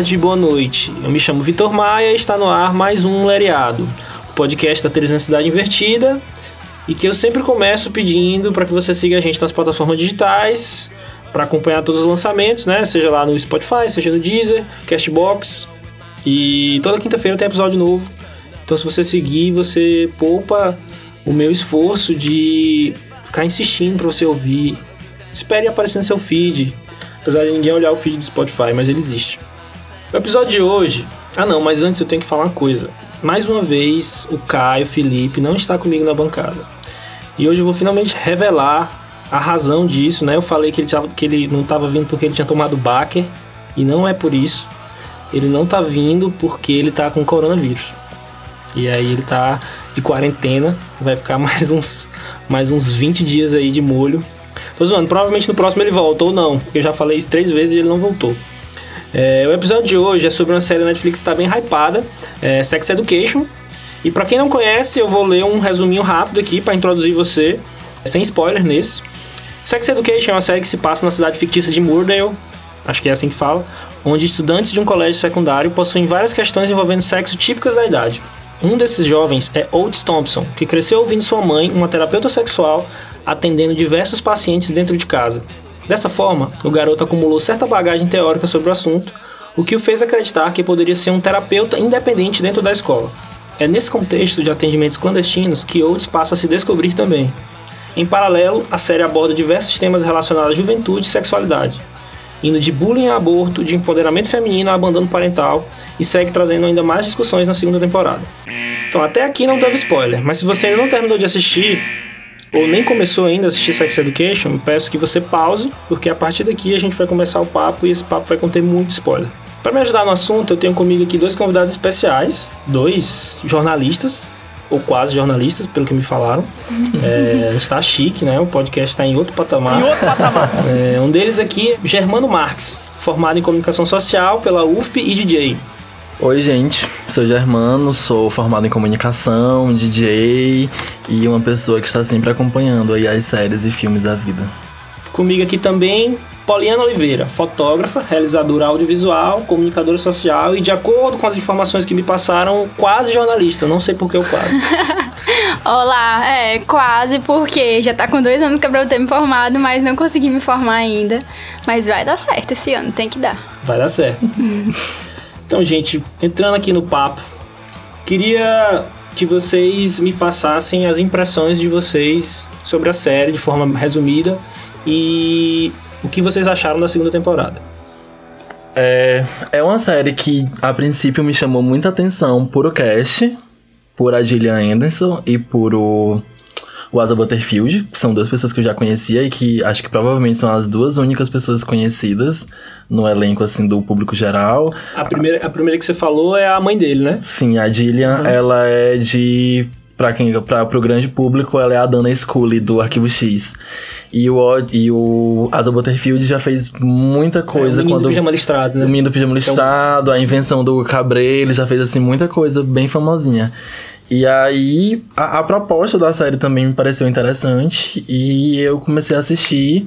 tarde, boa noite. Eu me chamo Vitor Maia e está no ar mais um Leriado, o podcast da Teresinha Cidade Invertida, e que eu sempre começo pedindo para que você siga a gente nas plataformas digitais, para acompanhar todos os lançamentos, né? Seja lá no Spotify, seja no Deezer, Castbox. E toda quinta-feira tem episódio novo. Então se você seguir, você poupa o meu esforço de ficar insistindo para você ouvir. Espere aparecer no seu feed. Apesar de ninguém olhar o feed do Spotify, mas ele existe. O episódio de hoje. Ah, não, mas antes eu tenho que falar uma coisa. Mais uma vez, o Caio Felipe não está comigo na bancada. E hoje eu vou finalmente revelar a razão disso, né? Eu falei que ele, tava, que ele não estava vindo porque ele tinha tomado Baker. E não é por isso. Ele não tá vindo porque ele tá com coronavírus. E aí ele tá de quarentena. Vai ficar mais uns, mais uns 20 dias aí de molho. Tô zoando, provavelmente no próximo ele volta ou não, porque eu já falei isso três vezes e ele não voltou. É, o episódio de hoje é sobre uma série Netflix que está bem hypada, é Sex Education. E para quem não conhece, eu vou ler um resuminho rápido aqui para introduzir você, sem spoiler nesse. Sex Education é uma série que se passa na cidade fictícia de Moordale, acho que é assim que fala, onde estudantes de um colégio secundário possuem várias questões envolvendo sexo típicas da idade. Um desses jovens é Oates Thompson, que cresceu ouvindo sua mãe, uma terapeuta sexual, atendendo diversos pacientes dentro de casa. Dessa forma, o garoto acumulou certa bagagem teórica sobre o assunto, o que o fez acreditar que poderia ser um terapeuta independente dentro da escola. É nesse contexto de atendimentos clandestinos que Oates passa a se descobrir também. Em paralelo, a série aborda diversos temas relacionados à juventude e sexualidade, indo de bullying a aborto, de empoderamento feminino a abandono parental, e segue trazendo ainda mais discussões na segunda temporada. Então, até aqui não teve spoiler, mas se você ainda não terminou de assistir, ou nem começou ainda a assistir Sex Education, peço que você pause, porque a partir daqui a gente vai começar o papo e esse papo vai conter muito spoiler. Para me ajudar no assunto, eu tenho comigo aqui dois convidados especiais, dois jornalistas, ou quase jornalistas, pelo que me falaram. É, está chique, né? O podcast está em outro patamar. Em outro patamar. É, um deles aqui, Germano Marques, formado em comunicação social pela UFP e DJ. Oi, gente. Sou Germano, sou formado em comunicação, DJ e uma pessoa que está sempre acompanhando aí as séries e filmes da vida. Comigo aqui também, Poliana Oliveira, fotógrafa, realizadora audiovisual, comunicadora social e, de acordo com as informações que me passaram, quase jornalista. Não sei por que eu quase. Olá, é, quase, porque já tá com dois anos que eu ter me formado, mas não consegui me formar ainda. Mas vai dar certo esse ano, tem que dar. Vai dar certo. então, gente, entrando aqui no papo, queria que vocês me passassem as impressões de vocês sobre a série de forma resumida e o que vocês acharam da segunda temporada. É, é uma série que a princípio me chamou muita atenção por o cast, por a Gillian Anderson e por o, o Asa Butterfield, que são duas pessoas que eu já conhecia e que acho que provavelmente são as duas únicas pessoas conhecidas no elenco assim do público geral. A primeira, a primeira que você falou é a mãe dele, né? Sim, a Gillian, uhum. ela é de para quem para pro grande público, ela é a Dana Scully do Arquivo X. E o e o Asa Butterfield já fez muita coisa é, o quando do pijama listrado, né? O menino do pijama então, listrado, então... a invenção do Cabré, ele já fez assim muita coisa bem famosinha. E aí, a, a, proposta da série também me pareceu interessante e eu comecei a assistir.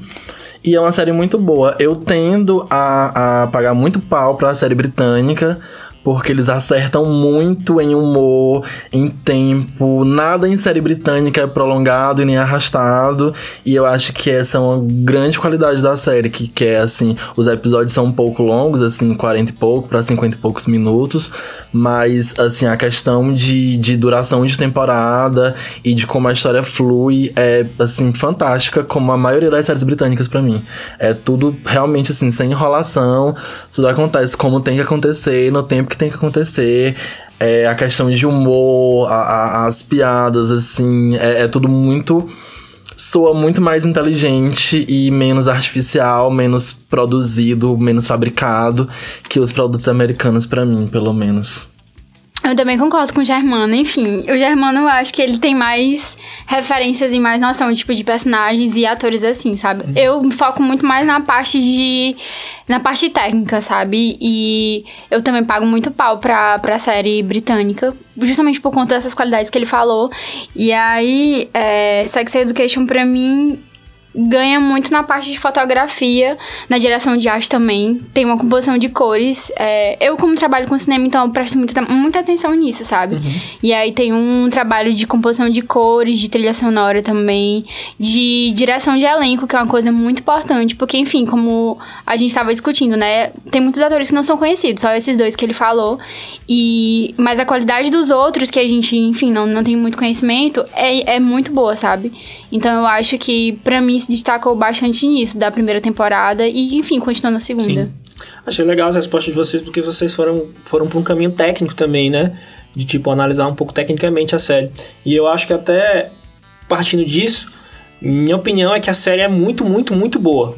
E é uma série muito boa. Eu tendo a, a pagar muito pau pra série britânica, porque eles acertam muito em humor, em tempo. Nada em série britânica é prolongado e nem arrastado. E eu acho que essa é uma grande qualidade da série, que, que é assim, os episódios são um pouco longos, assim, 40 e pouco para 50 e poucos minutos, mas assim, a questão de, de duração de temporada e de como a história flui é assim fantástica, como a maioria das séries britânicas para mim. É tudo realmente assim, sem enrolação, tudo acontece como tem que acontecer no tempo que tem que acontecer. É, a questão de humor, a, a, as piadas, assim, é, é tudo muito soa muito mais inteligente e menos artificial, menos produzido, menos fabricado que os produtos americanos para mim, pelo menos. Eu também concordo com o Germano. Enfim, o Germano eu acho que ele tem mais referências e mais noção, tipo, de personagens e atores assim, sabe? Uhum. Eu me foco muito mais na parte de. na parte técnica, sabe? E eu também pago muito pau pra, pra série britânica, justamente por conta dessas qualidades que ele falou. E aí, é, Sex Education pra mim ganha muito na parte de fotografia, na direção de arte também. Tem uma composição de cores. É, eu, como trabalho com cinema, então presto muita, muita atenção nisso, sabe? Uhum. E aí tem um trabalho de composição de cores, de trilha sonora também, de direção de elenco, que é uma coisa muito importante, porque, enfim, como a gente estava discutindo, né? Tem muitos atores que não são conhecidos, só esses dois que ele falou. E mas a qualidade dos outros, que a gente, enfim, não, não tem muito conhecimento, é, é muito boa, sabe? Então eu acho que, para mim, se destacou bastante nisso, da primeira temporada e, enfim, continuou na segunda. Sim. Achei legal as respostas de vocês, porque vocês foram, foram para um caminho técnico também, né? De, tipo, analisar um pouco tecnicamente a série. E eu acho que até partindo disso, minha opinião é que a série é muito, muito, muito boa.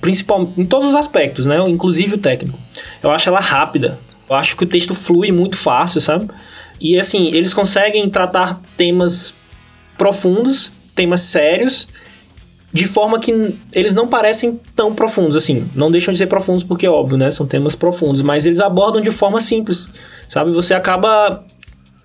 Principalmente em todos os aspectos, né? Inclusive o técnico. Eu acho ela rápida. Eu acho que o texto flui muito fácil, sabe? E assim, eles conseguem tratar temas profundos, temas sérios, de forma que eles não parecem tão profundos assim. Não deixam de ser profundos porque óbvio, né? São temas profundos, mas eles abordam de forma simples, sabe? Você acaba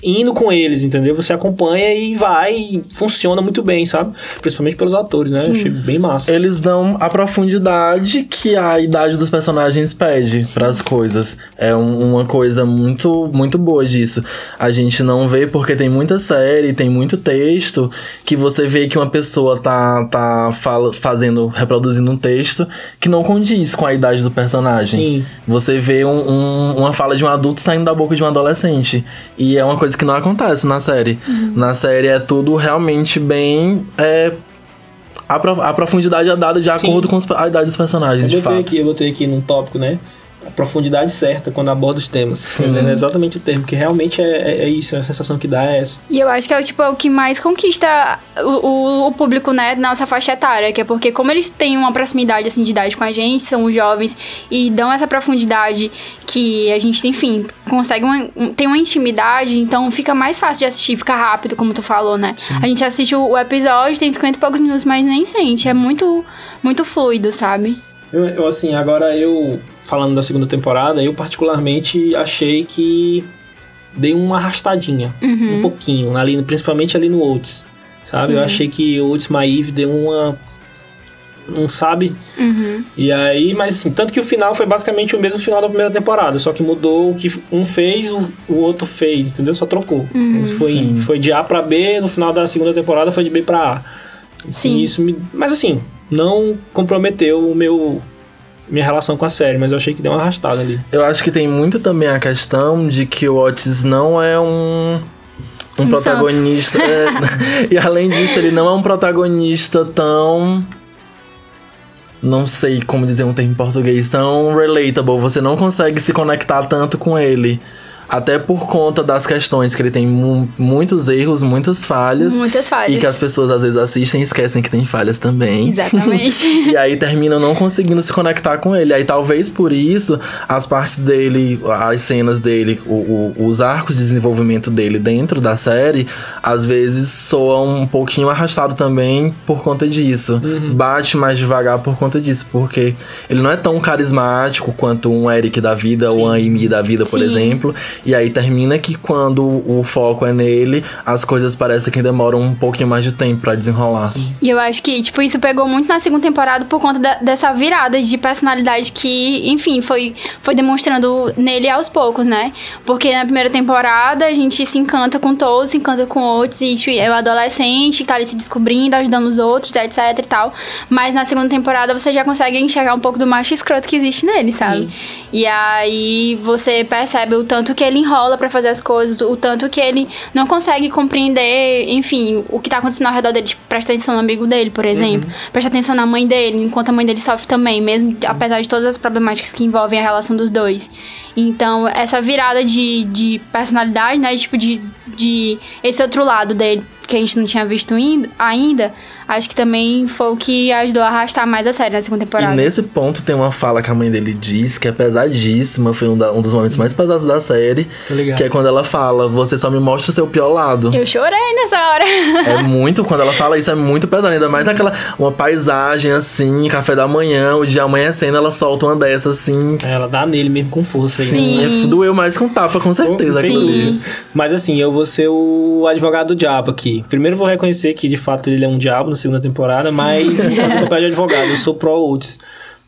indo com eles, entendeu? Você acompanha e vai e funciona muito bem, sabe? Principalmente pelos atores, né? Sim. Achei bem massa. Eles dão a profundidade que a idade dos personagens pede para as coisas. É um, uma coisa muito muito boa disso. A gente não vê porque tem muita série, tem muito texto que você vê que uma pessoa tá tá fala, fazendo, reproduzindo um texto que não condiz com a idade do personagem. Sim. Você vê um, um, uma fala de um adulto saindo da boca de um adolescente. E é uma coisa coisa que não acontece na série. Uhum. Na série é tudo realmente bem. É, a, a profundidade é dada de acordo Sim. com a idade dos personagens. Eu botei, aqui, eu botei aqui num tópico, né? A profundidade certa quando aborda os temas. É exatamente o termo, que realmente é, é, é, isso, a sensação que dá é essa. E eu acho que é tipo, é o que mais conquista o, o, o, público, né, nossa faixa etária, que é porque como eles têm uma proximidade, assim, de idade com a gente, são jovens e dão essa profundidade que a gente, enfim, consegue uma, tem uma intimidade, então fica mais fácil de assistir, fica rápido, como tu falou, né? Sim. A gente assiste o, o episódio, tem 50 e poucos minutos, mas nem sente, é muito, muito fluido, sabe? Eu, eu, assim, agora eu falando da segunda temporada, eu particularmente achei que dei uma arrastadinha, uhum. um pouquinho, ali, principalmente ali no Oates, sabe? Sim. Eu achei que o Oates Maeve deu uma não sabe? Uhum. E aí, mas assim, tanto que o final foi basicamente o mesmo final da primeira temporada, só que mudou o que um fez, o, o outro fez, entendeu? Só trocou. Uhum. Foi, foi de A para B, no final da segunda temporada foi de B para A. Assim, Sim. Isso me, mas assim, não comprometeu o meu minha relação com a série, mas eu achei que deu uma arrastada ali. Eu acho que tem muito também a questão de que o Otis não é um um, um protagonista. É, e além disso, ele não é um protagonista tão. Não sei como dizer um termo em português, tão relatable. Você não consegue se conectar tanto com ele. Até por conta das questões que ele tem mu muitos erros, muitas falhas. Muitas falhas. E que as pessoas às vezes assistem e esquecem que tem falhas também. Exatamente. e aí terminam não conseguindo se conectar com ele. Aí talvez por isso as partes dele, as cenas dele, o, o, os arcos de desenvolvimento dele dentro da série, às vezes soam um pouquinho arrastado também por conta disso. Uhum. Bate mais devagar por conta disso, porque ele não é tão carismático quanto um Eric da vida Sim. ou um Amy da vida, por Sim. exemplo. E aí termina que quando o foco é nele, as coisas parecem que demoram um pouquinho mais de tempo para desenrolar. Sim. E eu acho que, tipo, isso pegou muito na segunda temporada por conta da, dessa virada de personalidade que, enfim, foi, foi demonstrando nele aos poucos, né? Porque na primeira temporada a gente se encanta com todos, se encanta com outros, e tipo, é o adolescente que tá ali se descobrindo, ajudando os outros, etc e tal. Mas na segunda temporada você já consegue enxergar um pouco do macho escroto que existe nele, sabe? Sim. E aí você percebe o tanto que que ele enrola para fazer as coisas, o tanto que ele não consegue compreender, enfim, o que tá acontecendo ao redor dele. Tipo, presta atenção no amigo dele, por exemplo. Uhum. Presta atenção na mãe dele, enquanto a mãe dele sofre também, mesmo uhum. apesar de todas as problemáticas que envolvem a relação dos dois. Então, essa virada de, de personalidade, né? Tipo, de, de esse outro lado dele que a gente não tinha visto ainda, acho que também foi o que ajudou a arrastar mais a série na segunda temporada. E nesse ponto tem uma fala que a mãe dele diz que é pesadíssima, foi um, da, um dos momentos mais pesados da série. Que é quando ela fala, você só me mostra o seu pior lado. Eu chorei nessa hora. É muito, quando ela fala isso, é muito pesado. Ainda mais naquela, uma paisagem assim, café da manhã, o dia amanhecendo, ela solta uma dessa assim. É, ela dá nele mesmo com força. Sim. É, doeu mais com tapa, com certeza. Sim. Mas assim, eu vou ser o advogado do diabo aqui. primeiro vou reconhecer que de fato ele é um diabo na segunda temporada, mas vou fazer o papel de advogado. Eu sou pro Oates.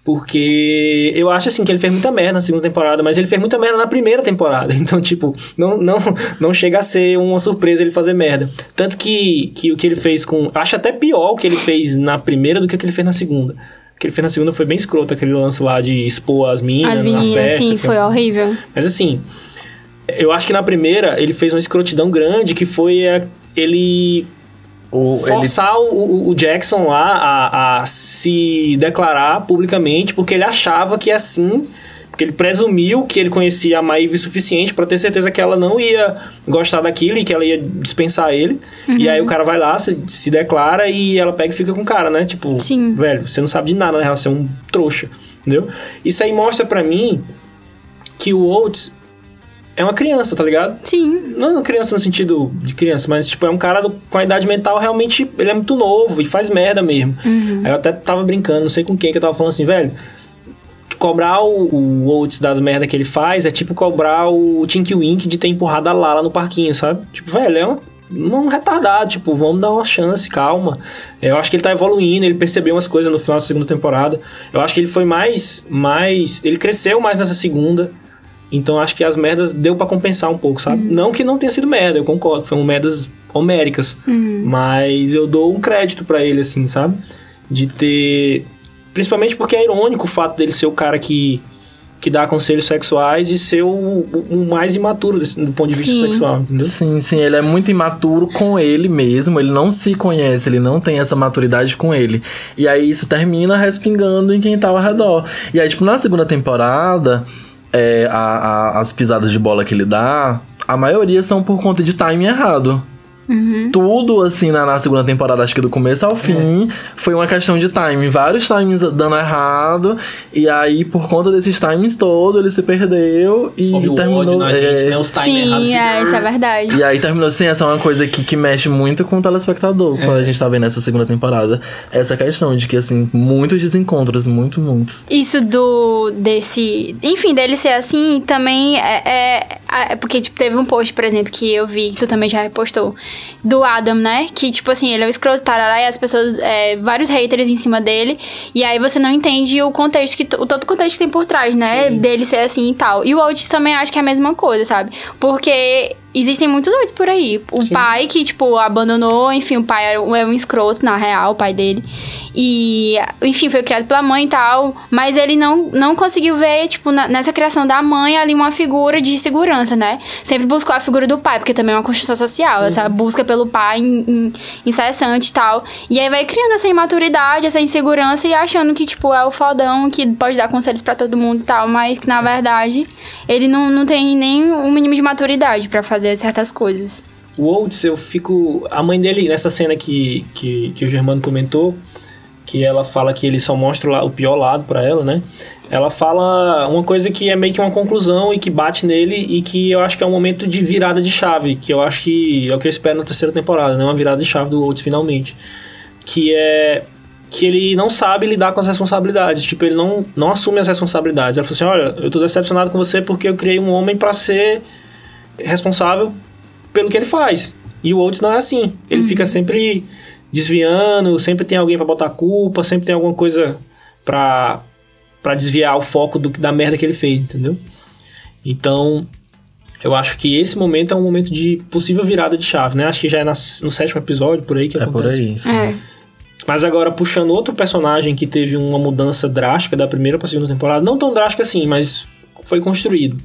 Porque eu acho assim que ele fez muita merda na segunda temporada, mas ele fez muita merda na primeira temporada. Então, tipo, não, não, não chega a ser uma surpresa ele fazer merda. Tanto que, que o que ele fez com. Acho até pior o que ele fez na primeira do que o que ele fez na segunda. O que ele fez na segunda foi bem escroto, aquele lance lá de expor as meninas, As meninas, na festa. sim, foi horrível. Mas assim, eu acho que na primeira ele fez uma escrotidão grande que foi a- ele O, ele, forçar o, o- o Jackson lá a, a se declarar publicamente porque ele achava que assim. Porque ele presumiu que ele conhecia a Maeve o suficiente pra ter certeza que ela não ia gostar daquilo e que ela ia dispensar ele. E aí o cara vai lá, se, se declara e ela pega e fica com o cara, né? Tipo, Sim. velho, você não sabe de nada, na real, você é um trouxa, entendeu? Isso aí mostra pra mim que o Oates é uma criança, tá ligado? Sim. Não uma criança no sentido de criança, mas tipo, é um cara do- com a idade mental realmente, ele é muito novo e faz merda mesmo. Aí eu até tava brincando, não sei com quem, que eu tava falando assim, velho, cobrar o, o Oates das merdas que ele faz é tipo cobrar o Tinky Wink de ter empurrado a Lala no parquinho, sabe? Tipo, velho, é um, um retardado, tipo, vamos dar uma chance, calma. Eu acho que ele tá evoluindo, ele percebeu umas coisas no final da segunda temporada. Eu acho que ele foi mais, mais, ele cresceu mais nessa segunda. Então acho que as merdas deu pra compensar um pouco, sabe? Não que não tenha sido merda, eu concordo, foram merdas homéricas. Mas eu dou um crédito pra ele, assim, sabe? De ter. Principalmente porque é irônico o fato dele ser o cara que, que dá conselhos sexuais e ser o, o- o mais imaturo desse- do ponto de vista Sim. sexual, entendeu? Sim, sim, ele é muito imaturo com ele mesmo, ele não se conhece, ele não tem essa maturidade com ele. E aí isso termina respingando em quem tá ao redor. E aí, tipo, na segunda temporada, é, a- a- as pisadas de bola que ele dá, a maioria são por conta de timing errado. Tudo, assim, na, na segunda temporada, acho que do começo ao fim, foi uma questão de timing. Vários timings dando errado. E aí, por conta desses timings todos, ele se perdeu e terminou. ódio na gente, é, né? Os errados. Sim, é, isso é verdade. e aí terminou assim, essa é uma coisa que, que mexe muito com o telespectador quando a gente tá vendo essa segunda temporada. Essa questão de que, assim, muitos desencontros, muito, muitos. Isso do. desse. Enfim, dele ser assim também é. é- é porque, tipo, teve um post, por exemplo, que eu vi, que tu também já repostou, do Adam, né? Que, tipo assim, ele é o escroto tarará e as pessoas. é, vários haters em cima dele. E aí você não entende o contexto, que, todo o contexto que tem por trás, né? Dele ser assim e tal. E o Oates também acho que é a mesma coisa, sabe? Porque. Existem muitos doidos por aí. O Sim. pai que, tipo, abandonou, enfim, o pai era um, é um escroto, na real, o pai dele. E, enfim, foi criado pela mãe e tal. Mas ele não, não conseguiu ver, tipo, na- nessa criação da mãe ali uma figura de segurança, né? Sempre buscou a figura do pai, porque também é uma construção social, essa busca pelo pai in- in- incessante e tal. E aí vai criando essa imaturidade, essa insegurança e achando que, tipo, é o fodão que pode dar conselhos pra todo mundo e tal. Mas que, na verdade, ele não, não tem nem um mínimo de maturidade pra fazer certas coisas. O Oates, eu fico. A mãe dele, nessa cena que, que, que o Germano comentou, que ela fala que ele só mostra o pior lado pra ela, né? Ela fala uma coisa que é meio que uma conclusão e que bate nele e que eu acho que é um momento de virada de chave, que eu acho que é o que eu espero na terceira temporada, né? Uma virada de chave do Oates finalmente. Que é que ele não sabe lidar com as responsabilidades. Tipo, ele não, não assume as responsabilidades. Ela falou assim: olha, eu tô decepcionado com você porque eu criei um homem pra ser responsável pelo que ele faz. E o Oates não é assim. Ele fica sempre desviando, sempre tem alguém pra botar culpa, sempre tem alguma coisa pra para desviar o foco do, da merda que ele fez, entendeu? Então, eu acho que esse momento é um momento de possível virada de chave, né? Acho que já é nas- no sétimo episódio, por aí que É acontece. por aí. sim. É. Mas agora, puxando outro personagem que teve uma mudança drástica da primeira pra segunda temporada, não tão drástica assim, mas foi construído.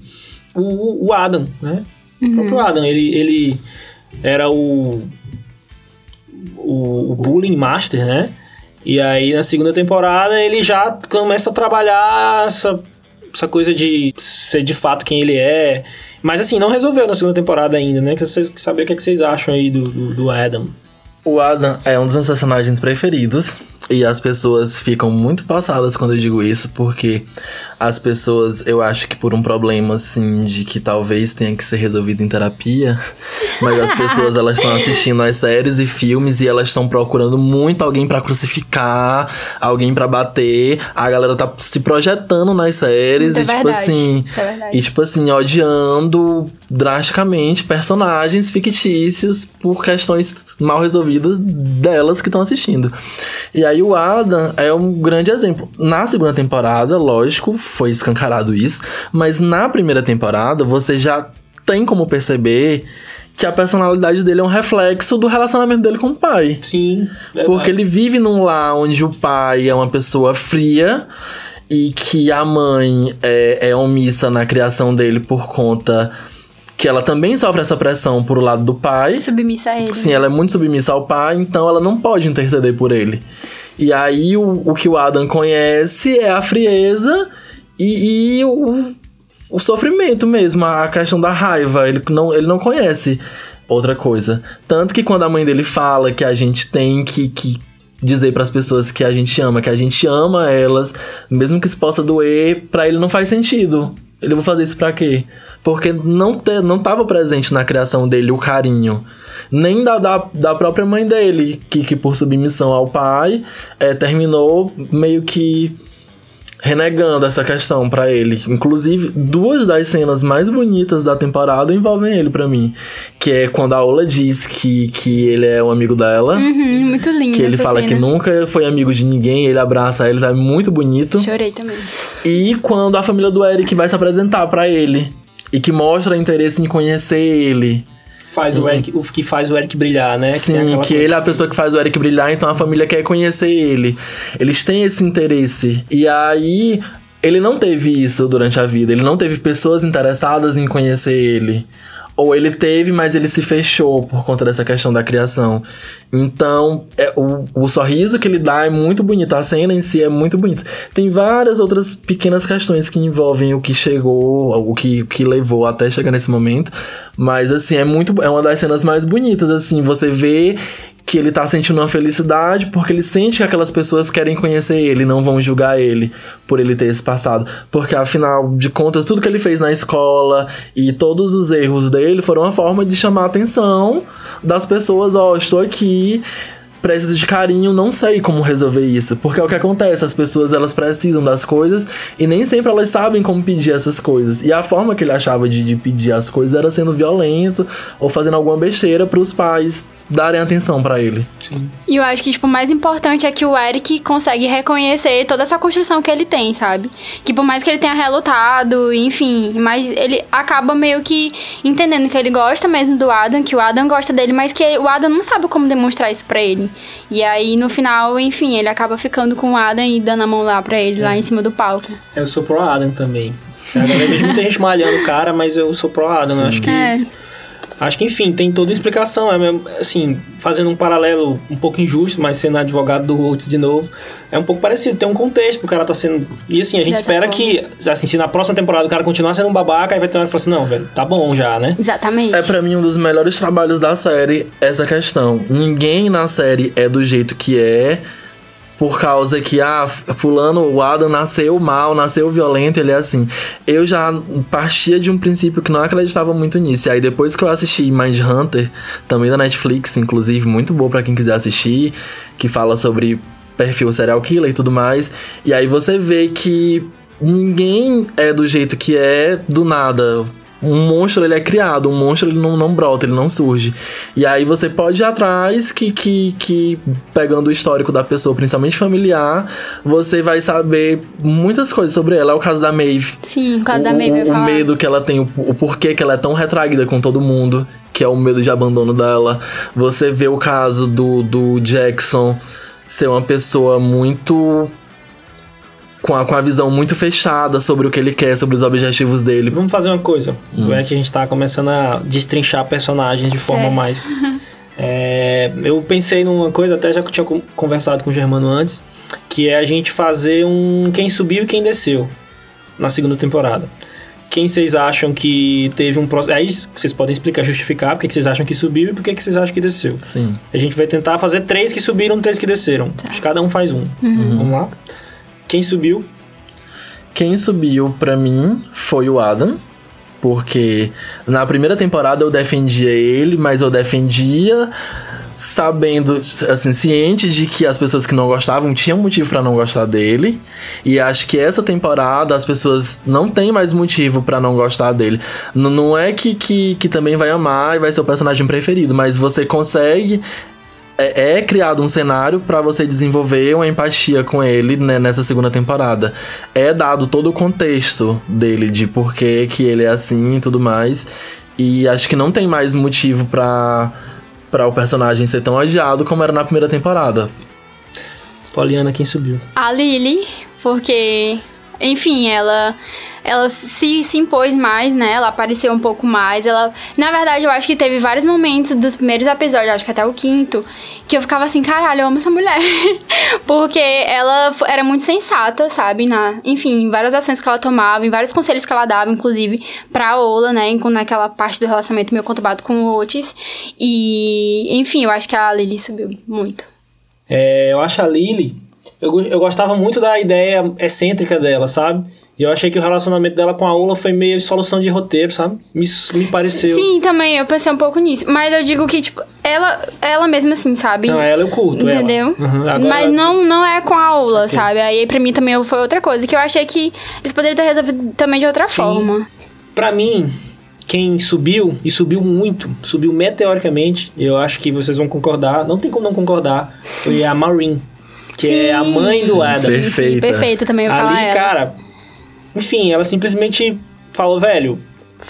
O, o Adam, né? O próprio Adam, ele, ele era o, o, o bullying master, né? E aí, na segunda temporada, ele já começa a trabalhar essa, essa coisa de ser de fato quem ele é. Mas assim, não resolveu na segunda temporada ainda, né? Queria sa- saber o que, é que vocês acham aí do, do, do Adam. O Adam é um dos meus personagens preferidos. E as pessoas ficam muito passadas quando eu digo isso, porque as pessoas, eu acho que por um problema assim de que talvez tenha que ser resolvido em terapia, mas as pessoas elas estão assistindo as séries e filmes e elas estão procurando muito alguém para crucificar, alguém para bater. A galera tá se projetando nas séries É e tipo verdade, assim, isso é e tipo assim, odiando drasticamente personagens fictícios por questões mal resolvidas delas que estão assistindo. E aí o Adam é um grande exemplo. Na segunda temporada, lógico, foi escancarado isso, mas na primeira temporada você já tem como perceber que a personalidade dele é um reflexo do relacionamento dele com o pai. Sim. verdade. Porque ele vive num lar onde o pai é uma pessoa fria e que a mãe é, é omissa na criação dele por conta que ela também sofre essa pressão por o lado do pai. Submissa a ele. Sim, ela é muito submissa ao pai, então ela não pode interceder por ele. E aí o, o que o Adam conhece é a frieza e, e o, o sofrimento mesmo, a questão da raiva. Ele não, ele não conhece outra coisa. Tanto que quando a mãe dele fala que a gente tem que, que dizer para as pessoas que a gente ama, que a gente ama elas, mesmo que isso possa doer, pra ele não faz sentido. Ele vai fazer isso pra quê? Porque não, te, não tava presente na criação dele o carinho. Nem da, da, da própria mãe dele, que, que por submissão ao pai, é, terminou meio que renegando essa questão pra ele. Inclusive, duas das cenas mais bonitas da temporada envolvem ele pra mim. Que é quando a Ola diz que, que ele é um amigo dela. Uhum, muito lindo. Que ele fala cena. que nunca foi amigo de ninguém, ele abraça ele, tá muito bonito. Chorei também. E quando a família do Eric vai se apresentar pra ele e que mostra interesse em conhecer ele. Faz o, Eric, o que faz o Eric brilhar, né? Sim, que coisa- ele é a pessoa que faz o Eric brilhar, então a família quer conhecer ele. Eles têm esse interesse. E aí, ele não teve isso durante a vida. Ele não teve pessoas interessadas em conhecer ele. Ou ele teve, mas ele se fechou por conta dessa questão da criação. Então, é, o, o sorriso que ele dá é muito bonito. A cena em si é muito bonita. Tem várias outras pequenas questões que envolvem o que chegou, o que, o que levou até chegar nesse momento. Mas, assim, é muito. É uma das cenas mais bonitas, assim. Você vê que ele tá sentindo uma felicidade porque ele sente que aquelas pessoas querem conhecer ele, não vão julgar ele por ele ter esse passado. Porque afinal de contas, tudo que ele fez na escola e todos os erros dele foram uma forma de chamar a atenção das pessoas, ó, estou aqui, preciso de carinho, não sei como resolver isso. Porque é o que acontece, as pessoas elas precisam das coisas e nem sempre elas sabem como pedir essas coisas. E a forma que ele achava de, de pedir as coisas era sendo violento ou fazendo alguma besteira para os pais darem atenção pra ele. E eu acho que, tipo, o mais importante é que o Eric consegue reconhecer toda essa construção que ele tem, sabe? Que por mais que ele tenha relutado, enfim, mas ele acaba meio que entendendo que ele gosta mesmo do Adam, que o Adam gosta dele, mas que o Adam não sabe como demonstrar isso pra ele. E aí, no final, enfim, ele acaba ficando com o Adam e dando a mão lá pra ele, lá em cima do palco. Eu sou pro Adam também. Eu vejo muita gente malhando o cara, mas eu sou pro Adam. Eu acho que. É, Acho que, enfim, tem toda a explicação. É mesmo, assim, fazendo um paralelo um pouco injusto, mas sendo advogado do Roots de novo, é um pouco parecido. Tem um contexto, o cara tá sendo. E assim, a gente Dessa espera forma. que, assim, se na próxima temporada o cara continuar sendo um babaca, aí vai ter uma hora que fala assim: não, velho, tá bom já, né? exatamente. É pra mim um dos melhores trabalhos da série essa questão. Ninguém na série é do jeito que é. Por causa que, ah, fulano, o Adam nasceu mal, nasceu violento, ele é assim. Eu já partia de um princípio que não acreditava muito nisso. E aí depois que eu assisti Mindhunter, também da Netflix, inclusive, muito boa pra quem quiser assistir, que fala sobre perfil serial killer e tudo mais. E aí você vê que ninguém é do jeito que é do nada. Um monstro ele é criado, um monstro ele não, não brota, ele não surge. E aí você pode ir atrás que, que, que, pegando o histórico da pessoa, principalmente familiar, você vai saber muitas coisas sobre ela. É o caso da Maeve. Sim, o caso o, da Maeve, o falar. medo que ela tem, o, o porquê que ela é tão retraída com todo mundo, que é o medo de abandono dela. Você vê o caso do, do Jackson ser uma pessoa muito. Com a, com a visão muito fechada sobre o que ele quer, sobre os objetivos dele. Vamos fazer uma coisa. Hum. É que a gente tá começando a destrinchar personagens de forma Certo. mais. É, eu pensei numa coisa, até já que eu tinha con- conversado com o Germano antes, que é a gente fazer um quem subiu e quem desceu na segunda temporada. Quem vocês acham que teve um processo. Aí vocês podem explicar, justificar porque que vocês acham que subiu e por que que vocês acham que desceu. Sim. A gente vai tentar fazer três que subiram, três que desceram. Acho que Cada um faz um. Vamos lá. Quem subiu? Quem subiu pra mim foi o Adam. Porque na primeira temporada eu defendia ele, mas eu defendia sabendo, assim, ciente de que as pessoas que não gostavam tinham motivo pra não gostar dele. E acho que essa temporada as pessoas não têm mais motivo pra não gostar dele. N- não é que, que, que também vai amar e vai ser o personagem preferido, mas você consegue. É, é criado um cenário pra você desenvolver uma empatia com ele né, nessa segunda temporada. É dado todo o contexto dele, de por que que ele é assim e tudo mais. E acho que não tem mais motivo pra para o personagem ser tão odiado como era na primeira temporada. Poliana, quem subiu? A Lily, porque, enfim, ela ela se, se impôs mais, né? Ela apareceu um pouco mais. Ela, na verdade, eu acho que teve vários momentos dos primeiros episódios, acho que até o quinto, que eu ficava assim, caralho, eu amo essa mulher. porque ela era muito sensata, sabe? Na, enfim, em várias ações que ela tomava, em vários conselhos que ela dava, inclusive pra Ola, né? Naquela parte do relacionamento meio conturbado com o Otis. E, enfim, eu acho que a Lily subiu muito. É, eu acho a Lily. Eu, eu gostava muito da ideia excêntrica dela, sabe? E eu achei que o relacionamento dela com a Ola foi meio solução de roteiro, sabe? Me, me pareceu. Sim, também, eu pensei um pouco nisso. Mas eu digo que, tipo, ela, ela mesma assim, sabe? Não, ela eu curto. Entendeu? Uhum, agora- Mas não, não é com a aula, sabe? Aí pra mim também foi outra coisa. Que eu achei que eles poderiam ter resolvido também de outra forma. Pra mim, quem subiu, e subiu muito, subiu meteoricamente, eu acho que vocês vão concordar, não tem como não concordar, foi a Maureen, que é a Sim. mãe do Sim, Adam. sim. Perfeita. perfeito também eu falar Ali, ela. cara, enfim, ela simplesmente falou, velho,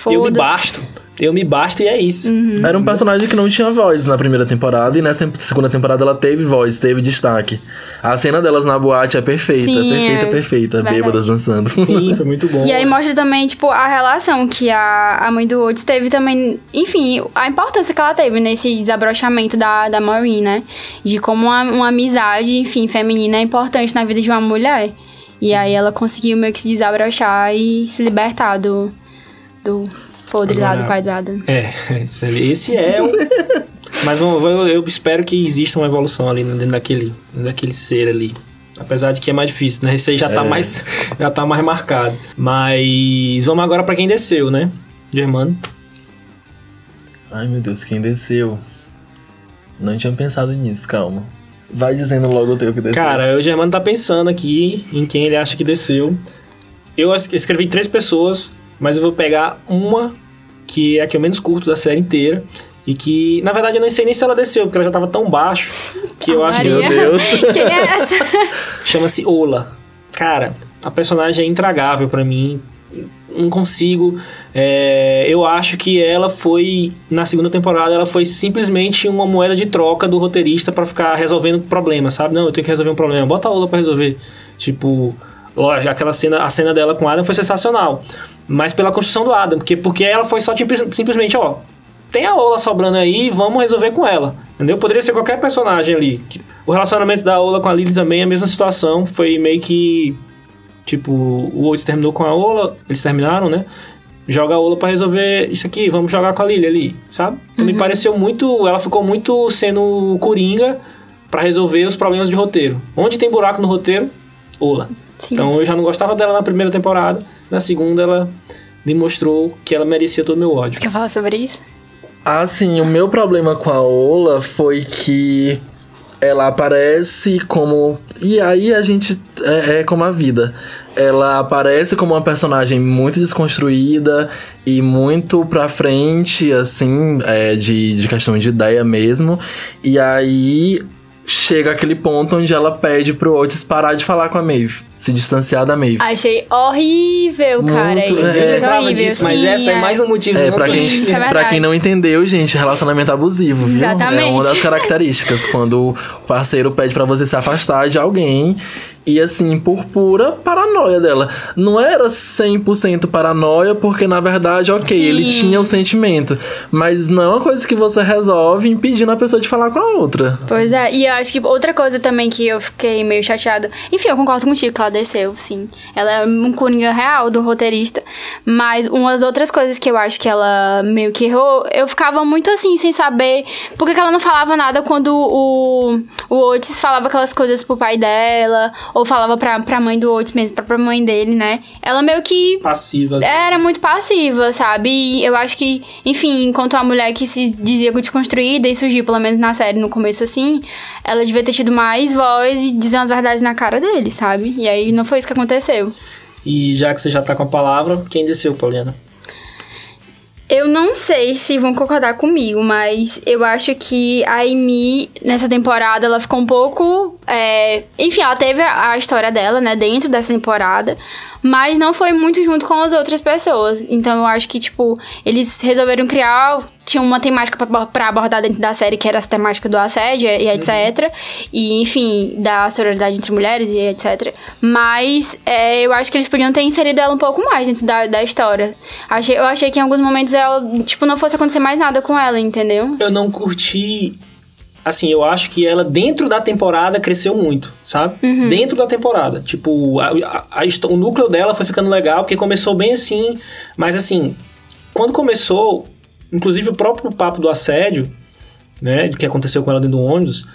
eu me basto, eu me basto e é isso. Uhum. Era um personagem que não tinha voz na primeira temporada e nessa segunda temporada ela teve voz, teve destaque. A cena delas na boate é perfeita, Sim, perfeita, é perfeita. verdade. Bêbadas dançando. Sim, foi muito bom. E aí mostra também, tipo, a relação que a, a mãe do Otis teve também. Enfim, a importância que ela teve nesse desabrochamento da, da Maureen, né? De como uma, uma amizade, enfim, feminina é importante na vida de uma mulher. E aí ela conseguiu meio que se desabrochar e se libertar do, do podre lá Agora- do pai do Adam. É, esse é o... Mas eu, eu espero que exista uma evolução ali dentro daquele, dentro daquele ser ali. Apesar de que é mais difícil, né? Esse aí já tá É. mais já tá mais marcado. Mas vamos agora pra quem desceu, né? Germano. Ai meu Deus, quem desceu? Não tinha pensado nisso, calma. Vai dizendo logo o teu que desceu. Cara, o Germano tá pensando aqui em quem ele acha que desceu. Eu es- escrevi três pessoas, mas eu vou pegar uma que é a que eu menos curto da série inteira. E que, na verdade, eu não sei nem se ela desceu, porque ela já tava tão baixo que eu acho que. Meu Deus. Quem é essa? Chama-se Ola. Cara, a personagem é intragável pra mim. Não consigo. É, eu acho que ela foi. Na segunda temporada, ela foi simplesmente uma moeda de troca do roteirista pra ficar resolvendo problemas, sabe? Não, eu tenho que resolver um problema. Bota a Ola pra resolver. Tipo. Lógico, aquela cena, a cena dela com Adam foi sensacional. Mas pela construção do Adam, porque, porque ela foi só tipo, simplesmente, ó. Tem a Ola sobrando aí, vamos resolver com ela. Entendeu? Poderia ser qualquer personagem ali. O relacionamento da Ola com a Lily também é a mesma situação. Foi meio que. Tipo, o Oates terminou com a Ola, eles terminaram, né? Joga a Ola pra resolver isso aqui, vamos jogar com a Lily ali, sabe? Então me pareceu muito. Ela ficou muito sendo coringa pra resolver os problemas de roteiro. Onde tem buraco no roteiro? Ola. Sim. Então eu já não gostava dela na primeira temporada. Na segunda, ela demonstrou que ela merecia todo o meu ódio. Quer falar sobre isso? Assim, o meu problema com a Ola foi que ela aparece como. E aí a gente. É, é como a vida. Ela aparece como uma personagem muito desconstruída e muito pra frente, assim, é, de, de questão de ideia mesmo. E aí chega aquele ponto onde ela pede pro Otis parar de falar com a Maeve, se distanciar da Maeve. Achei horrível, cara. Muito, isso. é. Eu lembrava horrível, disso, mas sim, essa é mais um motivo. É, não pra quem, Isso é pra quem não entendeu, gente, relacionamento abusivo, viu? É Exatamente. uma das características. quando o parceiro pede pra você se afastar de alguém. E assim, por pura paranoia dela. Não era 100% paranoia, porque na verdade, ok, Sim. ele tinha o sentimento. Mas não é uma coisa que você resolve impedindo a pessoa de falar com a outra. Pois é, e eu acho que outra coisa também que eu fiquei meio chateada. Enfim, eu concordo contigo que ela desceu, sim. Ela é um coringa real do roteirista. Mas umas outras coisas que eu acho que ela meio que errou, eu ficava muito assim, sem saber por que ela não falava nada quando o, o Otis falava aquelas coisas pro pai dela, ou falava pra, pra mãe do Otis mesmo, pra, pra mãe dele, né? Ela meio que Passiva. assim. era muito passiva, sabe? E eu acho que, enfim, enquanto uma mulher que se dizia desconstruída e surgiu, pelo menos na série no começo assim, ela devia ter tido mais voz e dizer umas verdades na cara dele, sabe? E aí não foi isso que aconteceu. E já que você já tá com a palavra, quem desceu, Pauliana? Eu não sei se vão concordar comigo, mas eu acho que a Amy, nessa temporada, ela ficou um pouco. é, Enfim, ela teve a a história dela, né, dentro dessa temporada, mas não foi muito junto com as outras pessoas. Então eu acho que, tipo, eles resolveram criar. Tinha uma temática pra- pra abordar dentro da série, que era essa temática do assédio e etc. E, enfim, da sororidade entre mulheres e etc. Mas é, eu acho que eles podiam ter inserido ela um pouco mais dentro da, da história. Achei, eu achei que em alguns momentos ela, tipo, não fosse acontecer mais nada com ela, entendeu? Eu não curti. Assim, eu acho que ela, dentro da temporada, cresceu muito, sabe? Dentro da temporada. Tipo, a, a- a o núcleo dela foi ficando legal, porque começou bem assim. Mas, assim, quando começou, inclusive o próprio papo do assédio, né? Que aconteceu com ela dentro do ônibus.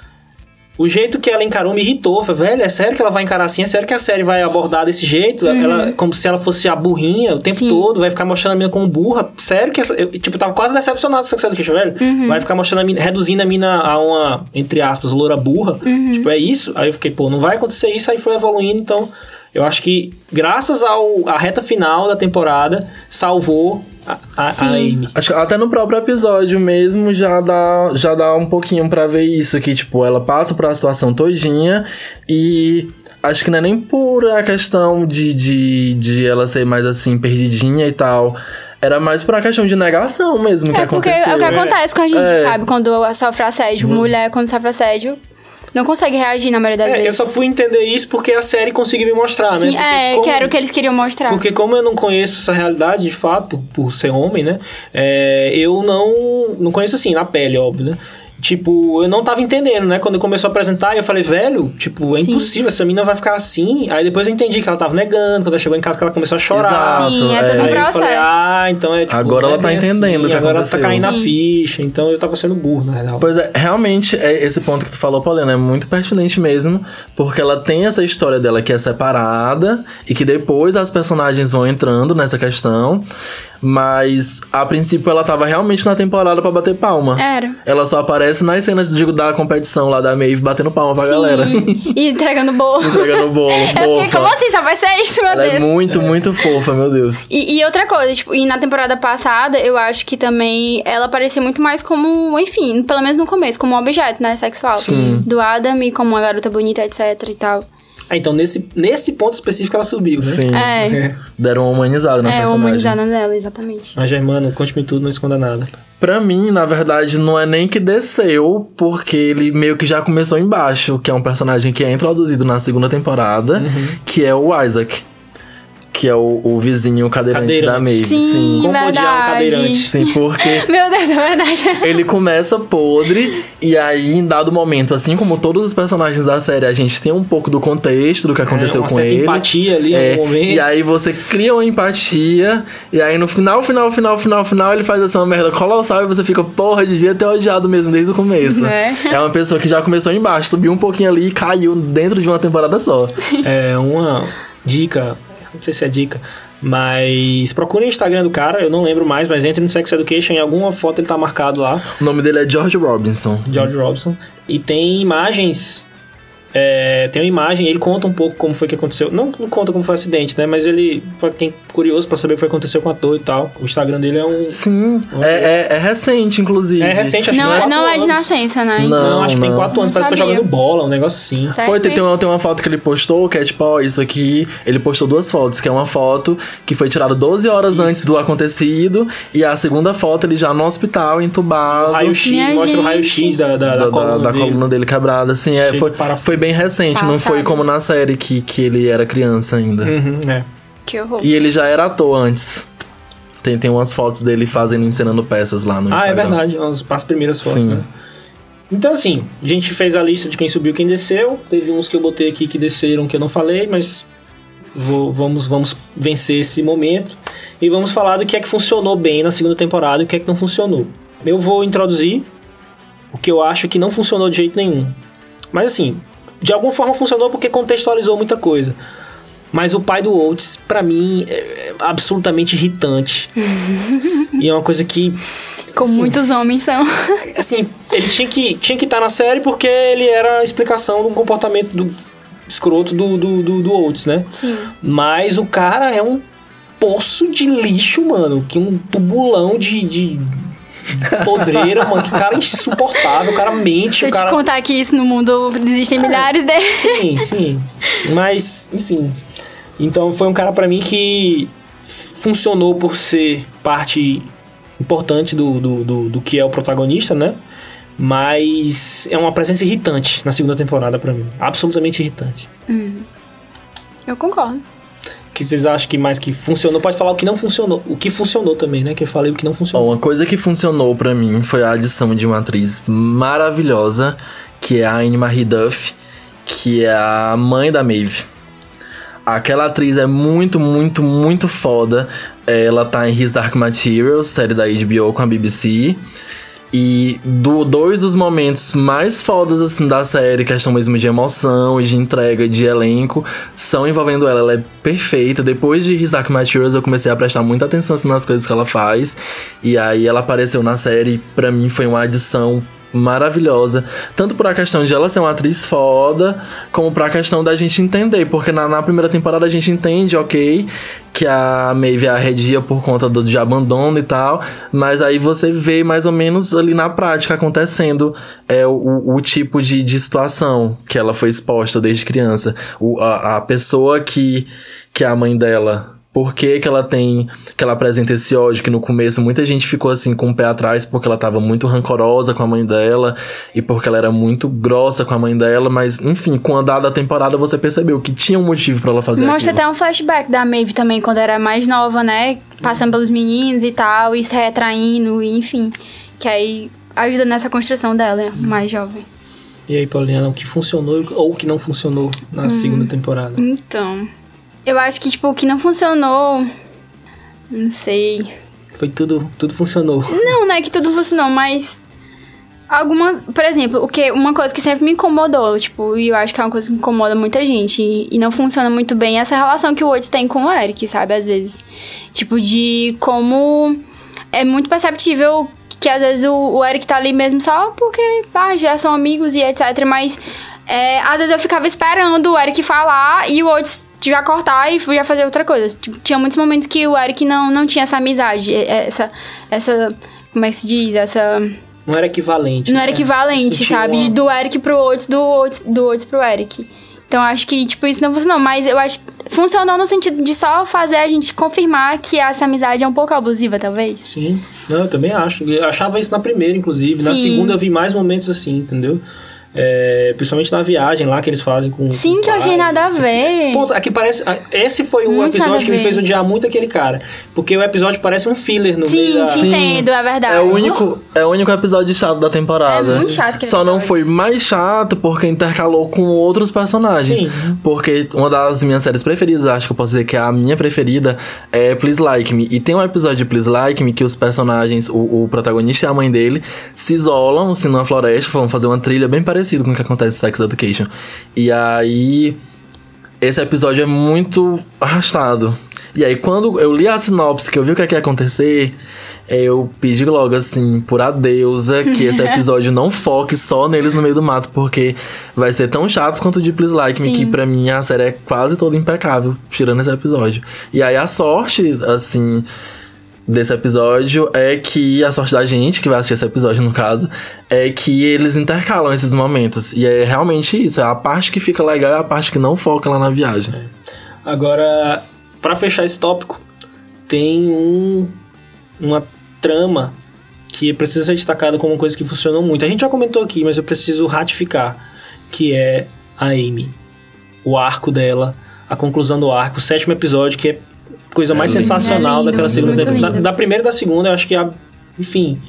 O jeito que ela encarou me irritou. Falei, velho, é sério que ela vai encarar assim? É sério que a série vai abordar desse jeito? Ela, como se ela fosse a burrinha o tempo Sim. todo, vai ficar mostrando a mina como burra? Sério que essa. Eu, tipo, tava quase decepcionado com Sex Education, velho. Vai ficar mostrando a mina, reduzindo a mina a uma, entre aspas, loura burra. Tipo, é isso? Aí eu fiquei, pô, não vai acontecer isso, aí foi evoluindo, então. Eu acho que, graças ao à reta final da temporada, salvou a, a, a Sim. Amy. Acho que até no próprio episódio mesmo já dá, já dá um pouquinho pra ver isso, que tipo, ela passa por a situação todinha e acho que não é nem por a questão de, de, de ela ser mais assim, perdidinha e tal. Era mais por a questão de negação mesmo que É porque aconteceu. é o que acontece com a gente, É. sabe? Quando sofre assédio. Mulher, quando sofre assédio, não consegue reagir na maioria das É, eu vezes. só fui entender isso porque a série conseguiu me mostrar, né? Sim, Porque é, como- que era o que eles queriam mostrar. Porque como eu não conheço essa realidade, de fato, por, por ser homem, né? é, eu não, não conheço assim, na pele, óbvio, né? Tipo, eu não tava entendendo, né? Quando começou a apresentar, eu falei, velho, tipo, é Sim. impossível, essa menina vai ficar assim. Aí depois eu entendi que ela tava negando, quando ela chegou em casa que ela começou a chorar. Exato, Sim, é é. todo um Aí eu processo. falei, ah, então é tipo. Agora ela é tá entendendo o que agora ela aconteceu. tá caindo na Sim. ficha, então eu tava sendo burro, na real. Pois é, realmente, é, esse ponto que tu falou, Paulina, é muito pertinente mesmo, porque ela tem essa história dela que é separada e que depois as personagens vão entrando nessa questão, mas a princípio ela tava realmente na temporada pra bater palma. Era. Ela só aparece nas cenas de, da competição lá da Maeve batendo palma pra Sim, galera. E entregando bolo. Entregando bolo, fiquei, fofa. como assim? Só vai ser isso, meu Ela Deus. é muito, muito fofa, meu Deus. E, e outra coisa, tipo, e na temporada passada, eu acho que também ela parecia muito mais como, enfim, pelo menos no começo, como um objeto, né, sexual. Sim. Do Adam e como uma garota bonita, etc e tal. Ah, então nesse, nesse ponto específico ela subiu, né? Sim. É, Deram uma humanizada na é, uma personagem. humanizada dela, exatamente. Mas, Germano, conte-me tudo, não esconda nada. Pra mim, na verdade, não é nem que desceu, porque ele meio que já começou embaixo, que é um personagem que é introduzido na segunda temporada, que é o Isaac. Que é o, o vizinho cadeirante, da Cadeirante. Maeve. Sim, Como odiar um verdade. cadeirante. Sim, porque Meu Deus, é verdade. ele começa podre, e aí, em dado momento, assim como todos os personagens da série, a gente tem um pouco do contexto do que aconteceu É, uma com certa ele. empatia ali É, no momento. E aí você cria uma empatia, e aí no final, final, final, final, final, ele faz essa merda colossal e você fica, porra, devia ter odiado mesmo desde o começo. É. É uma pessoa que já começou embaixo, subiu um pouquinho ali e caiu dentro de uma temporada só. É uma dica, não sei se é dica, mas procure o Instagram do cara, eu não lembro mais, mas entre no Sex Education, em alguma foto ele tá marcado lá, O nome dele é George Robinson. George Robson, e tem imagens. É, tem uma imagem, ele conta um pouco como foi que aconteceu. Não, não conta como foi o acidente, né? Mas ele, pra quem é curioso pra saber o que aconteceu com o ator e tal, o Instagram dele é um. Sim, é, é, é recente, inclusive. É recente, acho Não, que é- não quatro é de nascença, né? Não. Não, acho que tem quatro anos, Não parece que foi sabia. jogando bola, um negócio assim. Sério? Foi, tem, tem uma, tem uma foto que ele postou, que é tipo, ó, isso aqui. Ele postou duas fotos, que é uma foto que foi tirada 12 horas antes do acontecido, e a segunda foto ele já no hospital, entubado. O raio-x, mostra o gente. raio-x da, da, da, da, coluna, da dele. coluna dele quebrada, assim, é, foi, foi bem recente, não foi Passado. como na série que, que ele era criança ainda. Uhum, é. Que horror. E ele já era ator antes. Tem, tem umas fotos dele fazendo, encenando peças lá no Ah, é Instagram. verdade, as, as primeiras fotos, Sim. né? Então, assim, a gente fez a lista de quem subiu e quem desceu. Teve uns que eu botei aqui que desceram que eu não falei, mas vou- vamos, vamos vencer esse momento e vamos falar do que é que funcionou bem na segunda temporada e o que é que não funcionou. Eu vou introduzir o que eu acho que não funcionou de jeito nenhum. Mas assim, de alguma forma funcionou porque contextualizou muita coisa. Mas o pai do Oates, pra mim, é absolutamente irritante. e é uma coisa que Como Sim. muitos homens são. assim, ele tinha que tinha que estar na série porque ele era a explicação do comportamento do escroto do, do, do, do Oates, né? Sim. Mas o cara é um poço de lixo, mano. Que um tubulão de, de podreira, mano. Que cara insuportável. O cara mente. Se o eu cara... te contar que isso no mundo existem milhares deles. Sim, sim. Mas, enfim. Então foi um cara pra mim que funcionou por ser parte importante do, do, do, do que é o protagonista, né? Mas é uma presença irritante na segunda temporada pra mim. Absolutamente irritante. Eu concordo. Que vocês acham que mais que funcionou? Pode falar o que não funcionou. O que funcionou também, né? Que eu falei o que não funcionou. uma coisa que funcionou pra mim foi a adição de uma atriz maravilhosa, que é a Anne Marie Duff, que é a mãe da Maeve. Aquela atriz é muito, muito, muito foda. Ela tá em His Dark Materials, série da HBO com a BBC. E do, dois dos momentos mais fodas assim da série, questão mesmo de emoção de entrega de elenco, são envolvendo ela. Ela é perfeita. Depois de His Dark Materials, eu comecei a prestar muita atenção assim, nas coisas que ela faz. E aí ela apareceu na série, pra mim foi uma adição maravilhosa. Tanto por a questão de ela ser uma atriz foda, como pra questão da gente entender. Porque na, na primeira temporada a gente entende, ok, que a Maeve arredia por conta do, de abandono e tal. Mas aí você vê mais ou menos ali na prática acontecendo é, o, o tipo de, de situação que ela foi exposta desde criança. O, a, a pessoa que, que é a mãe dela por que, que ela tem. que ela apresenta esse ódio? Que no começo muita gente ficou assim com o pé atrás porque ela tava muito rancorosa com a mãe dela e porque ela era muito grossa com a mãe dela, mas enfim, com a dada temporada você percebeu que tinha um motivo pra ela fazer Mostra aquilo. até um flashback da Maeve também, quando era mais nova, né? Passando pelos meninos e tal, e se retraindo, e enfim. Que aí ajuda nessa construção dela, mais jovem. E aí, Pauliana, o que funcionou ou o que não funcionou na segunda temporada? Então. Eu acho que, tipo, o que não funcionou. Não sei. Foi tudo, tudo funcionou. Não, não é que tudo funcionou, mas. Algumas. Por exemplo, o que, uma coisa que sempre me incomodou, tipo, e eu acho que é uma coisa que incomoda muita gente, e, e não funciona muito bem, é essa relação que o Oates tem com o Eric, sabe? Às vezes. Tipo, de como. É muito perceptível que às vezes o, o Eric tá ali mesmo só porque, ah, já são amigos e etc. Mas. é, às vezes eu ficava esperando o Eric falar e o Oates já cortar e já fazer outra coisa. Tipo, tinha muitos momentos que o Eric não, não tinha essa amizade, essa, essa, como é que se diz? Essa, Não era equivalente. não né? era equivalente, sabe? uma- Do Eric pro Oates, do Oates, do Oates pro Eric. Então acho que, tipo, isso não funcionou, mas eu acho que funcionou no sentido de só fazer a gente confirmar que essa amizade é um pouco abusiva, talvez. Sim, não, eu também acho. Eu achava isso na primeira, inclusive. Na Sim. segunda eu vi mais momentos assim, entendeu? É, principalmente na viagem lá que eles fazem com. Sim, com que eu achei nada a ver. Ponto, aqui parece. Esse foi a episódio que me fez odiar muito aquele cara. Porque o episódio parece um filler no meio Sim, da. te Sim. entendo, é verdade. É o único, é o único episódio chato da temporada. É muito chato aquele Só não foi mais chato porque intercalou com outros personagens. Sim. Porque uma das minhas séries preferidas, acho que eu posso dizer que é a minha preferida, é Please Like Me. E tem um episódio de Please Like Me que os personagens, o, o protagonista e a mãe dele, se isolam assim numa floresta, vão fazer uma trilha bem parecida com o que acontece em Sex Education. E aí. Esse episódio é muito arrastado. E aí, quando eu li a sinopse, que eu vi o que, é que ia acontecer, eu pedi logo, assim, por a deusa, que esse episódio não foque só neles no meio do mato, porque vai ser tão chato quanto o de Please Like Me, Sim. que pra mim a série é quase toda impecável, tirando esse episódio. E aí, a sorte, assim, desse episódio é que a sorte da gente, que vai assistir esse episódio no caso, é que eles intercalam esses momentos. E é realmente isso, é a parte que fica legal e a parte que não foca lá na viagem. Agora, pra fechar esse tópico, tem um, uma trama que precisa ser destacada como uma coisa que funcionou muito. A gente já comentou aqui, mas eu preciso ratificar, que é a Amy. O arco dela, a conclusão do arco, o sétimo episódio, que é coisa mais lindo. sensacional É lindo, daquela segunda temporada. Da, da primeira e da segunda, eu acho que a. Enfim.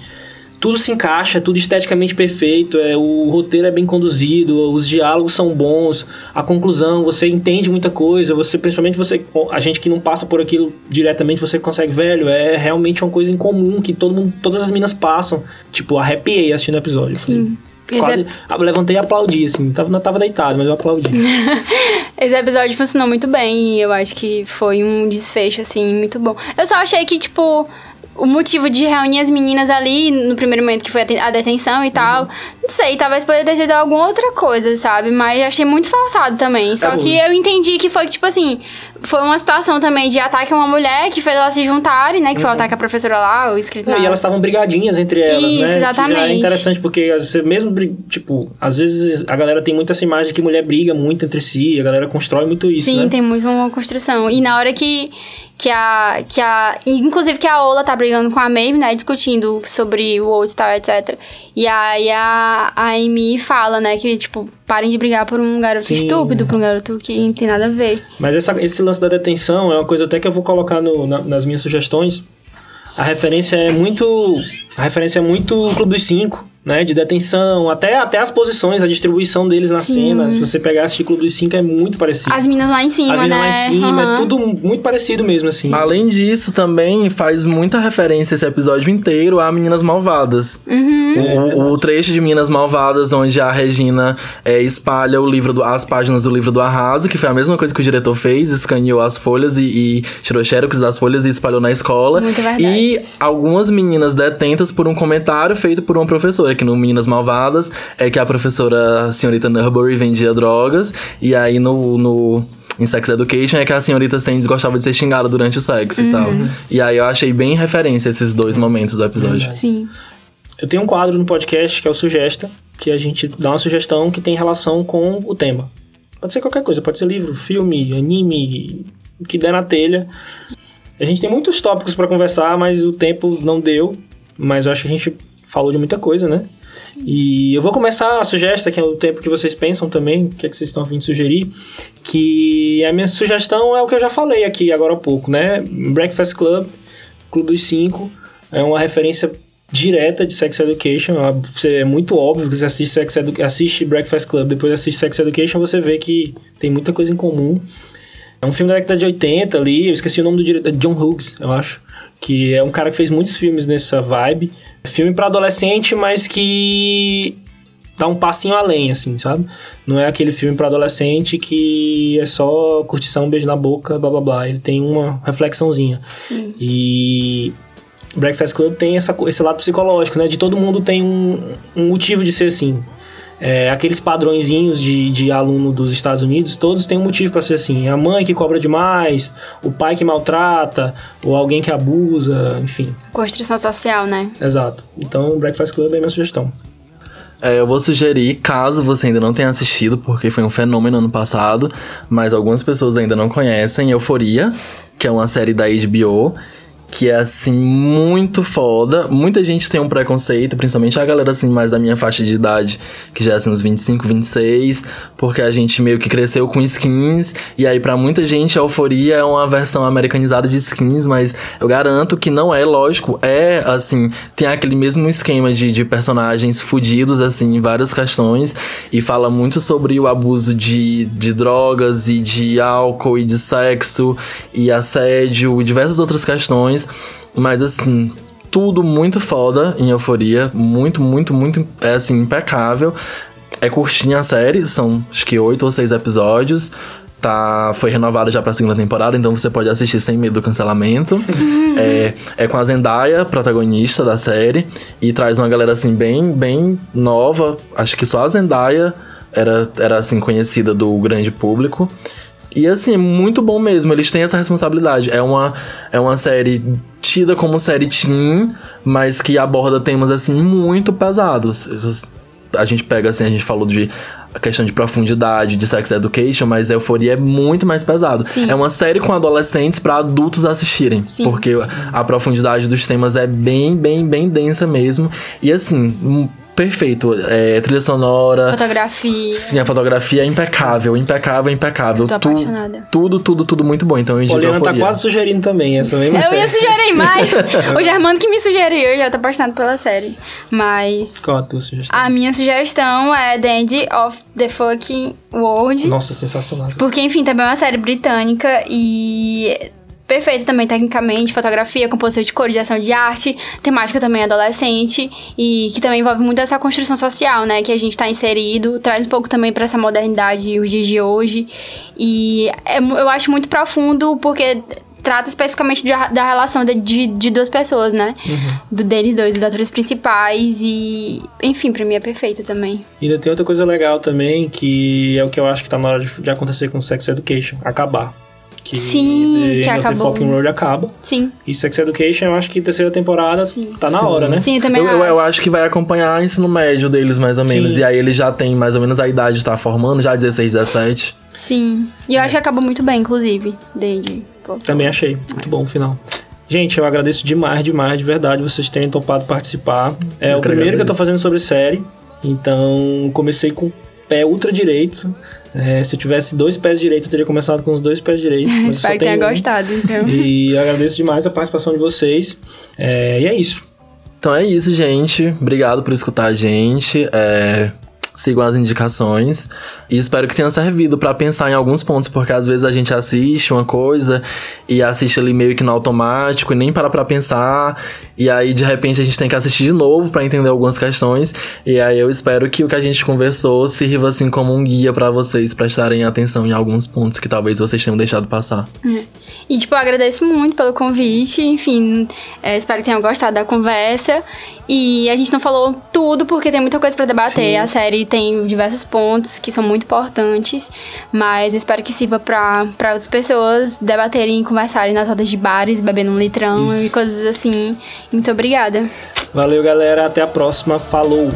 tudo se encaixa, tudo esteticamente perfeito, é, o roteiro é bem conduzido, os diálogos são bons, a conclusão, você entende muita coisa, você, principalmente você, a gente que não passa por aquilo diretamente, você consegue, velho, é realmente uma coisa em comum que todo mundo, todas as minas passam. Tipo, arrepiei assistindo o episódio. Sim. Quase, eu levantei e aplaudi, assim. Tava, não tava deitado, mas eu aplaudi. esse episódio funcionou muito bem e eu acho que foi um desfecho, assim, muito bom. Eu só achei que, tipo, o motivo de reunir as meninas ali no primeiro momento que foi a te- a detenção e tal. Não sei, talvez poderia ter sido alguma outra coisa, sabe? Mas achei muito forçado também. Só bom. que eu entendi que foi, tipo assim, foi uma situação também de ataque a uma mulher que fez elas se juntarem, né? Que foi o ataque à professora lá, o escrito Não, na... e elas estavam brigadinhas entre elas, Isso, né? Já é exatamente. interessante porque você mesmo, tipo, às vezes a galera tem muito essa imagem de que mulher briga muito entre si, a galera constrói muito isso, Sim, né? tem muito uma construção. E na hora que, que a. Que a inclusive que a Ola tá brigando com a Maeve, né? Discutindo sobre o Old Star, etc. E aí a, a Amy fala, né? Que, tipo, parem de brigar por um garoto Sim. estúpido, por um garoto que não tem nada a ver. Mas essa- esse lance da detenção é uma coisa até que eu vou colocar no- na- nas minhas sugestões. A referência é muito. A referência é muito Clube dos Cinco, né? De detenção, até, até as posições, a distribuição deles na Sim. cena. Se você pegar assistir Clube dos Cinco, é muito parecido. As minas lá em cima, As meninas né? lá em cima, Aham. é tudo muito parecido mesmo, assim. Além disso, também faz muita referência esse episódio inteiro a Meninas Malvadas. Uhum. O, o trecho de Meninas Malvadas, onde a Regina é, espalha o livro do- as páginas do livro do Arraso, que foi a mesma coisa que o diretor fez, escaneou as folhas e, e tirou xerox das folhas e espalhou na escola. Muito verdade. E algumas meninas detentas por um comentário feito por uma professora, que no Meninas Malvadas é que a professora senhorita Nurbury vendia drogas, e aí no. no em Sex Education é que a senhorita Sands gostava de ser xingada durante o sexo e tal. E aí eu achei bem referência esses dois momentos do episódio. Sim. Eu tenho um quadro no podcast que é o Sugesta, que a gente dá uma sugestão que tem relação com o tema. Pode ser qualquer coisa, pode ser livro, filme, anime, o que der na telha. A gente tem muitos tópicos pra conversar, mas o tempo não deu. Mas eu acho que a gente falou de muita coisa, né? E eu vou começar a sugesta, que é o tempo que vocês pensam também, o que é que vocês estão de sugerir. Que a minha sugestão é o que eu já falei aqui agora há pouco, né? Breakfast Club, Clube dos Cinco, é uma referência direta de Sex Education. você- É muito óbvio que você assiste, Sex Edu- assiste Breakfast Club, depois assiste Sex Education, você vê que tem muita coisa em comum. É um filme da década de 80 ali, eu esqueci o nome do diretor, John Hughes, eu acho. Que é um cara que fez muitos filmes nessa vibe. Filme pra adolescente, mas que dá um passinho além, assim, sabe? Não é aquele filme pra adolescente que é só curtição, beijo na boca, blá blá blá. Ele tem uma reflexãozinha. Sim. E Breakfast Club tem essa, esse lado psicológico, né? De todo mundo tem um, um motivo de ser assim. É, aqueles padrõezinhos de, de aluno dos Estados Unidos, todos têm um motivo para ser assim. A mãe que cobra demais, o pai que maltrata, ou alguém que abusa, enfim. Construção social, né? Exato. Então, Breakfast Club é a minha sugestão. É, eu vou sugerir, caso você ainda não tenha assistido, porque foi um fenômeno ano passado, mas algumas pessoas ainda não conhecem, Euforia, que é uma série da HBO, que é assim muito foda. Muita gente tem um preconceito, principalmente a galera assim mais da minha faixa de idade, que já é assim uns 25, 26, porque a gente meio que cresceu com skins e aí pra muita gente a Euforia é uma versão americanizada de skins, mas eu garanto que não é, lógico, é assim, tem aquele mesmo esquema de, de personagens fudidos assim em várias questões e fala muito sobre o abuso de, de drogas e de álcool e de sexo e assédio e diversas outras questões, mas assim, tudo muito foda em Euforia, muito, muito, muito, é assim, impecável. É curtinha a série, são acho que oito ou seis episódios. Tá, foi renovada já pra segunda temporada, então você pode assistir sem medo do cancelamento. é, é com a Zendaya, protagonista da série, e traz uma galera assim bem, bem nova. Acho que só a Zendaya era, era assim conhecida do grande público. E assim, muito bom mesmo. Eles têm essa responsabilidade. É uma, é uma série tida como série teen, mas que aborda temas assim muito pesados. A gente pega assim, a gente falou de a questão de profundidade, de sex education, mas Euforia é muito mais pesado. Sim. É uma série com adolescentes pra adultos assistirem, Sim. porque a profundidade dos temas é bem, bem, bem densa mesmo. E assim, perfeito. É, trilha sonora. Fotografia. Sim, a fotografia é impecável, impecável, impecável. Tô Tu- apaixonada. tudo, tudo, tudo muito bom. Então eu indico Poliana tá quase sugerindo também essa mesma Eu série. ia sugerir mais. o Germano que me sugeriu, eu já tô apaixonado pela série. Mas Qual a tua sugestão? a minha sugestão é The End of the Fucking World. Nossa, sensacional. Porque, enfim, também é uma série britânica e perfeita também tecnicamente, fotografia, composição de cor, direção de arte, temática também adolescente e que também envolve muito essa construção social, né, que a gente tá inserido, traz um pouco também pra essa modernidade os dias de hoje. E é eu acho muito profundo porque trata especificamente de- da relação de, de, de duas pessoas, né? Do, deles dois, os atores principais e, enfim, pra mim é perfeita também. E ainda tem outra coisa legal também, que é o que eu acho que tá na hora de, de acontecer com Sex Education. Acabar. Que Sim, The que acabou. Fucking Road acaba. Sim, E Sex Education, eu acho que terceira temporada Sim. tá na Sim. hora, né? sim, eu também Eu, eu, acho. eu acho que vai acompanhar o ensino médio deles, mais ou menos. Sim. E aí ele já tem mais ou menos a idade de estar formando, já 16, 17. Sim. E eu acho que acabou muito bem, inclusive. Desde. Também achei. Muito bom o final. Gente, eu agradeço demais, demais, de verdade, vocês terem topado participar. É Eu o primeiro que eu tô agradeço. fazendo sobre série. Então, comecei com pé ultra direito. É, se eu tivesse dois pés direitos, eu teria começado com os dois pés direitos. Mas eu só Espero que tenha um. gostado, então. E eu agradeço demais a participação de vocês. É, e é isso. Então é isso, gente. Obrigado por escutar a gente. É, Sigam as indicações. E espero que tenha servido pra pensar em alguns pontos, porque às vezes a gente assiste uma coisa e assiste ali meio que no automático e nem para pra pensar. E aí, de repente, a gente tem que assistir de novo pra entender algumas questões. E aí eu espero que o que a gente conversou sirva assim como um guia pra vocês prestarem atenção em alguns pontos que talvez vocês tenham deixado passar. E, tipo, eu agradeço muito pelo convite. Enfim, é, espero que tenham gostado da conversa. E a gente não falou tudo porque tem muita coisa pra debater. A série tem diversos pontos que são muito importantes. Mas espero que sirva pra, pra outras pessoas debaterem e conversarem nas rodas de bares, bebendo um litrão Isso. e coisas assim. Muito obrigada. Valeu, galera. Até a próxima. Falou!